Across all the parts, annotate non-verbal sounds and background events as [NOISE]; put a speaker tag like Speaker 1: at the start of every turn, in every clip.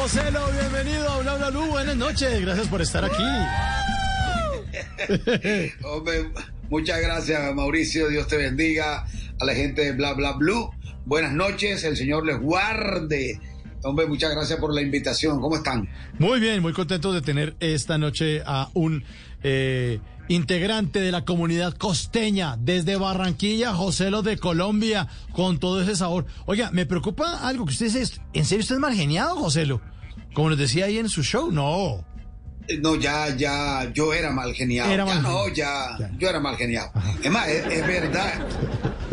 Speaker 1: José Lo, bienvenido a Bla Bla Blue. Buenas noches. Gracias por estar aquí. [LAUGHS]
Speaker 2: Hombre, muchas gracias, Mauricio. Dios te bendiga. A la gente de Bla Bla Blue. Buenas noches. El Señor les guarde. Hombre, muchas gracias por la invitación. ¿Cómo están?
Speaker 1: Muy bien, muy contentos de tener esta noche a un eh, integrante de la comunidad costeña desde Barranquilla, José Lo de Colombia, con todo ese sabor. Oiga, me preocupa algo que usted es, ¿en serio usted es mal geniado, José Lo? Como nos decía ahí en su show, no.
Speaker 2: No, ya, ya, yo era mal geniado.
Speaker 1: Era
Speaker 2: ya
Speaker 1: mal
Speaker 2: no, ya,
Speaker 1: Ya.
Speaker 2: yo era mal geniado. Es más, es, es verdad.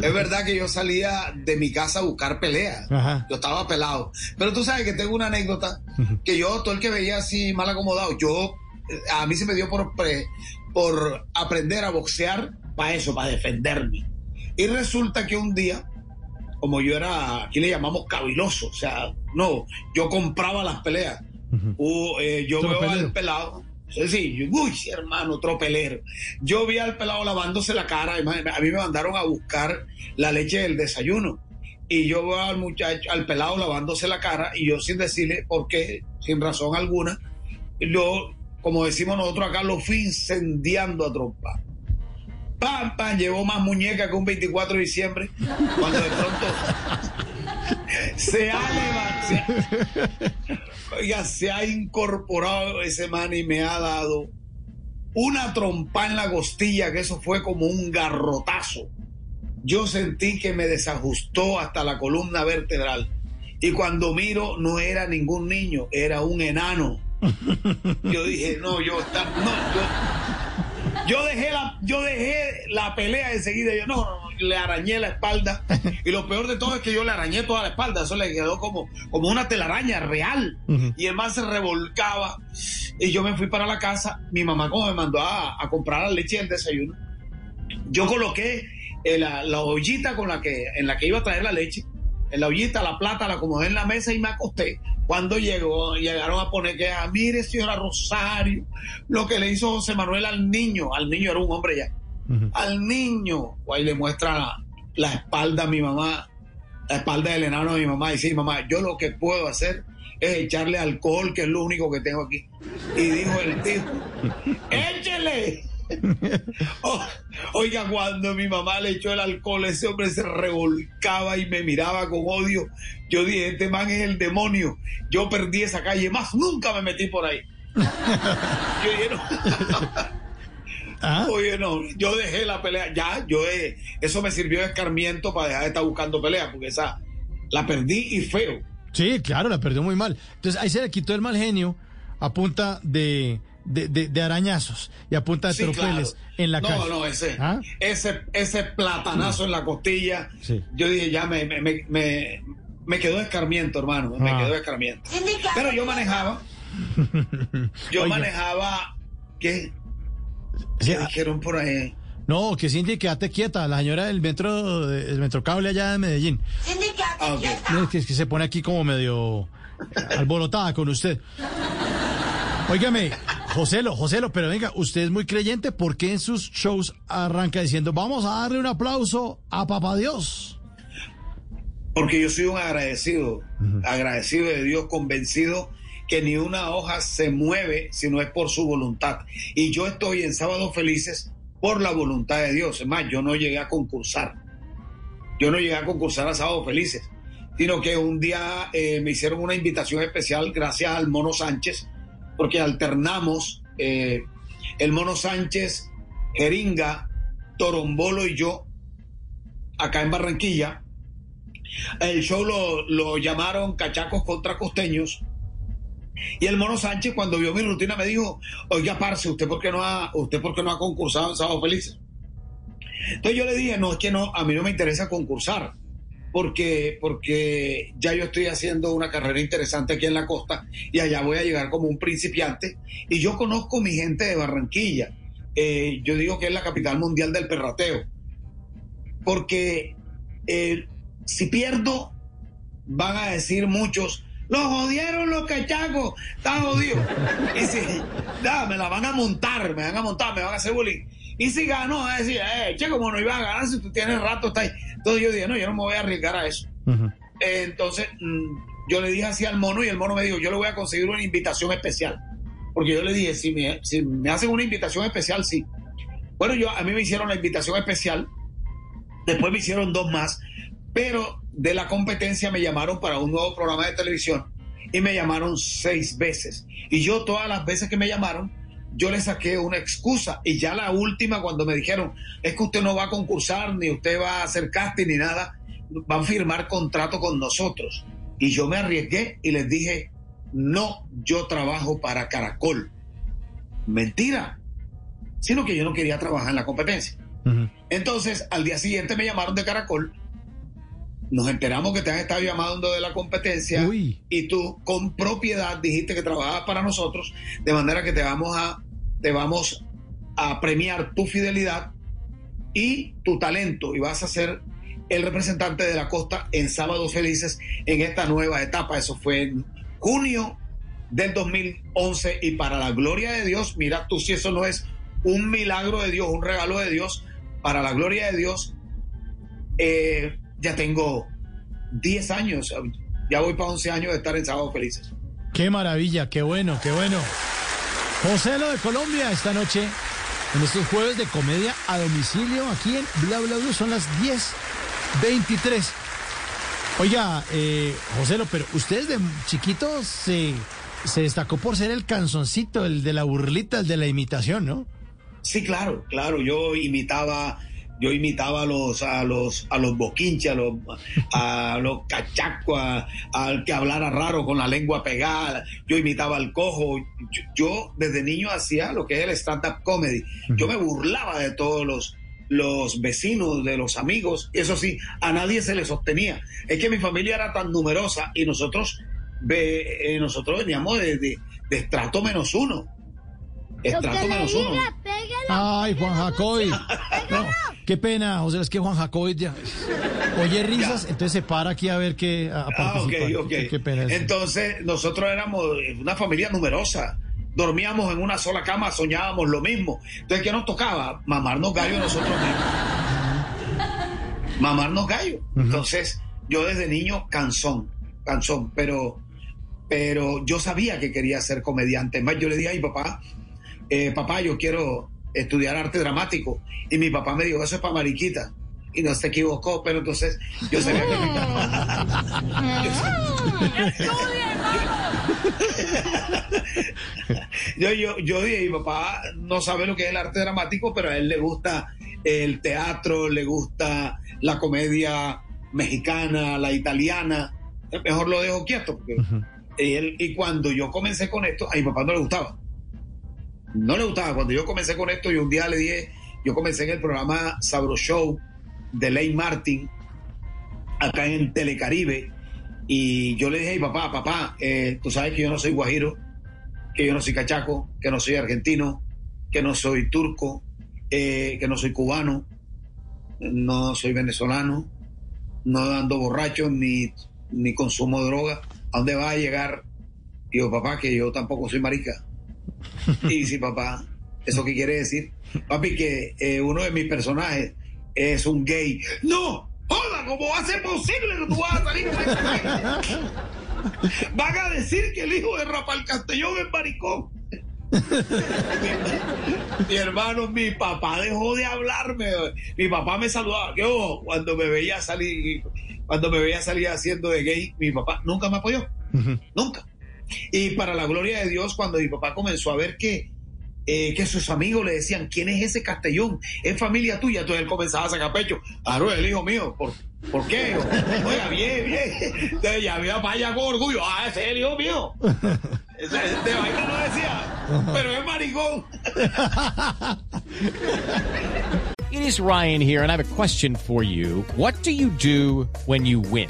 Speaker 2: Es verdad que yo salía de mi casa a buscar pelea.
Speaker 1: Ajá.
Speaker 2: Yo estaba pelado. Pero tú sabes que tengo una anécdota que yo, todo el que veía así mal acomodado, yo, eh, a mí se me dio por, pre- por aprender a boxear para eso, para defenderme. Y resulta que un día, como yo era, aquí le llamamos caviloso, o sea, no, yo compraba las peleas. Uh, eh, yo veo al pelado. Sí, uy, hermano, tropelero. Yo vi al pelado lavándose la cara. A mí me mandaron a buscar la leche del desayuno. Y yo veo al muchacho, al pelado lavándose la cara. Y yo sin decirle por qué, sin razón alguna, yo, como decimos nosotros acá, lo fui incendiando a trompa. Pam, pam, llevó más muñeca que un 24 de diciembre. Cuando de pronto se ha levantado. Oiga, se ha incorporado ese man y me ha dado una trompa en la costilla, que eso fue como un garrotazo. Yo sentí que me desajustó hasta la columna vertebral. Y cuando miro, no era ningún niño, era un enano. Yo dije, no, yo, está- no, yo dejé la, yo dejé la pelea enseguida. Yo no, no, no, le arañé la espalda. [LAUGHS] Y lo peor de todo es que yo le arañé toda la espalda. Eso le quedó como, como una telaraña real. Y el man se revolcaba. Y yo me fui para la casa. Mi mamá, como me mandó a, a comprar la leche del desayuno, yo coloqué eh, la, la ollita con la que, en la que iba a traer la leche. En la ollita, la plata, la acomodé en la mesa y me acosté. Cuando llegó, llegaron a poner que, ah, mire, señora Rosario, lo que le hizo José Manuel al niño. Al niño era un hombre ya al niño. Ahí le muestra la, la espalda a mi mamá, la espalda del enano a mi mamá. Y sí, mamá, yo lo que puedo hacer es echarle alcohol, que es lo único que tengo aquí. Y dijo el tipo, [LAUGHS] échele. Oh, oiga, cuando mi mamá le echó el alcohol, ese hombre se revolcaba y me miraba con odio. Yo dije, este man es el demonio. Yo perdí esa calle, más nunca me metí por ahí. Yo dije, no. [LAUGHS]
Speaker 1: Ah,
Speaker 2: Oye, no, yo dejé la pelea, ya, yo eh, eso me sirvió de escarmiento para dejar de estar buscando pelea, porque esa la perdí y feo.
Speaker 1: Sí, claro, la perdió muy mal. Entonces ahí se le quitó el mal genio a punta de, de, de- de arañazos y a punta de
Speaker 2: Sí,
Speaker 1: tropeles
Speaker 2: claro.
Speaker 1: en la
Speaker 2: no,
Speaker 1: calle.
Speaker 2: No, ese,
Speaker 1: ¿Ah?
Speaker 2: ese, ese platanazo en la costilla,
Speaker 1: Sí.
Speaker 2: yo dije, ya me, me, me, me, quedó escarmiento, hermano, me
Speaker 1: Ah.
Speaker 2: quedó escarmiento. Pero yo manejaba, yo
Speaker 1: Oiga.
Speaker 2: manejaba, ¿qué?
Speaker 1: Sí,
Speaker 2: ¿Qué
Speaker 1: ah,
Speaker 2: dijeron por ahí?
Speaker 1: no, que Cindy, quédate quieta, la señora del metro, del metrocable allá de Medellín.
Speaker 2: Ah, ok.
Speaker 1: Es que, es que se pone aquí como medio alborotada con usted. Óigame, Joselo, Joselo, pero venga, usted es muy creyente, ¿por qué en sus shows arranca diciendo, vamos a darle un aplauso a Papá Dios?
Speaker 2: Porque yo soy un agradecido, agradecido de Dios, convencido que ni una hoja se mueve si no es por su voluntad. Y yo estoy en Sábados Felices por la voluntad de Dios. Es más, yo no llegué a concursar. Yo no llegué a concursar a Sábados Felices, sino que un día eh, me hicieron una invitación especial gracias al Mono Sánchez, porque alternamos eh, el Mono Sánchez, Jeringa, Torombolo y yo acá en Barranquilla. El show lo, llamaron Cachacos contra Costeños. Y el Mono Sánchez, cuando vio mi rutina, me dijo, oiga, parce, ¿usted por qué no ha, usted no ha concursado en Sábado Felices? Entonces yo le dije, no, es que no, a mí no me interesa concursar. Porque, porque ya yo estoy haciendo una carrera interesante aquí en la costa y allá voy a llegar como un principiante. Y yo conozco mi gente de Barranquilla. Eh, yo digo que es la capital mundial del perrateo. Porque eh, si pierdo, van a decir muchos, los jodieron los cachacos, está jodido. Y si, ya, me la van a montar, me van a montar, me van a hacer bullying. Y si gano, van a decir, eh, che, como no iba a ganar si tú tienes rato, está ahí. Entonces yo dije, no, yo no me voy a arriesgar a eso. Eh, entonces mm, yo le dije así al mono y el mono me dijo, yo le voy a conseguir una invitación especial. Porque yo le dije, si me, si me hacen una invitación especial, sí. Bueno, yo, a mí me hicieron la invitación especial, después me hicieron dos más, pero de la competencia me llamaron para un nuevo programa de televisión y me llamaron seis veces. Y yo todas las veces que me llamaron, yo le saqué una excusa y ya la última cuando me dijeron, es que usted no va a concursar, ni usted va a hacer casting, ni nada, van a firmar contrato con nosotros. Y yo me arriesgué y les dije, no, yo trabajo para Caracol. Mentira, sino que yo no quería trabajar en la competencia. Entonces, al día siguiente me llamaron de Caracol nos enteramos que te han estado llamando de la competencia y tú con propiedad dijiste que trabajabas para nosotros, de manera que te vamos a, te vamos a premiar tu fidelidad y tu talento y vas a ser el representante de la costa en Sábados Felices en esta nueva etapa. Eso fue en junio del 2011 y para la gloria de Dios, mira tú si eso no es un milagro de Dios, un regalo de Dios, para la gloria de Dios, eh, ya tengo 10 años, ya voy para 11 años de estar en Sábado Felices.
Speaker 1: Qué maravilla, qué bueno, qué bueno. José Lo de Colombia esta noche en estos jueves de comedia a domicilio aquí en Bla Bla Blue son las 10.23. Oiga, eh, José Lo, pero usted de chiquito se, se destacó por ser el canzoncito, el de la burlita, el de la imitación, ¿no?
Speaker 2: Sí, claro, claro. Yo imitaba yo imitaba a los a los a los boquinches, a los a los cachacos, al que hablara raro con la lengua pegada, yo imitaba al cojo, yo, desde niño hacía lo que es el stand-up comedy, yo me burlaba de todos los los vecinos, de los amigos, eso sí, a nadie se le sostenía. Es que mi familia era tan numerosa y nosotros, ve, eh, nosotros veníamos de, de, de estrato menos uno. Estrato menos uno.
Speaker 1: Ay, Juan Jacoy. Qué pena, José, es que Juan Jacoy ya oye risas, entonces se para aquí a ver qué a
Speaker 2: ah, ok, ok. Qué, pena entonces, nosotros éramos una familia numerosa. Dormíamos en una sola cama, soñábamos lo mismo. Entonces, ¿qué nos tocaba? Mamarnos gallo nosotros mismos. Mamarnos gallo. Entonces, yo desde niño, canzón, canzón, pero, pero yo sabía que quería ser comediante. Más, yo le dije a mi papá, eh, papá, yo quiero estudiar arte dramático. Y mi papá me dijo, eso es para mariquita. Y no se equivocó, pero entonces yo sabía que yo, yo, yo dije, mi papá no sabe lo que es el arte dramático, pero a él le gusta el teatro, le gusta la comedia mexicana, la italiana. Mejor lo dejo quieto. Porque él, y cuando yo comencé con esto, a mi papá no le gustaba no le gustaba. Cuando yo comencé con esto, y un día le dije, yo comencé en el programa Sabro Show de Ley Martin, acá en Telecaribe, y yo le dije, papá, papá, eh, tú sabes que yo no soy guajiro, que yo no soy cachaco, que no soy argentino, que no soy turco, eh, que no soy cubano, no soy venezolano, no ando borracho ni, ni consumo droga. ¿A dónde va a llegar? Digo, papá, que yo tampoco soy marica. Y sí, papá, ¿eso qué quiere decir? Papi, que eh, uno de mis personajes es un gay. ¡No! ¡Hola! ¿Cómo va a ser posible que tú vas a salir con Van a decir que el hijo de Rafael Castellón es maricón. mi, hermano, mi papá dejó de hablarme. Mi papá me saludaba. Que cuando me veía salir, cuando me veía salir haciendo de gay, mi papá nunca me apoyó. Nunca. Y para la gloria de Dios, cuando mi papá comenzó a ver que, eh, que sus amigos le decían, ¿quién es ese Castellón? ¿Es familia tuya? Entonces él comenzaba a sacar pecho. Claro, el hijo mío. ¿Por, ¿por qué? Oiga, bien, bien. Entonces ya mi papá ya con orgullo. Ah, ese es el hijo mío. De vaina no decía, pero es maricón.
Speaker 3: It is Ryan here, and I have a question for you. What do you do when you win?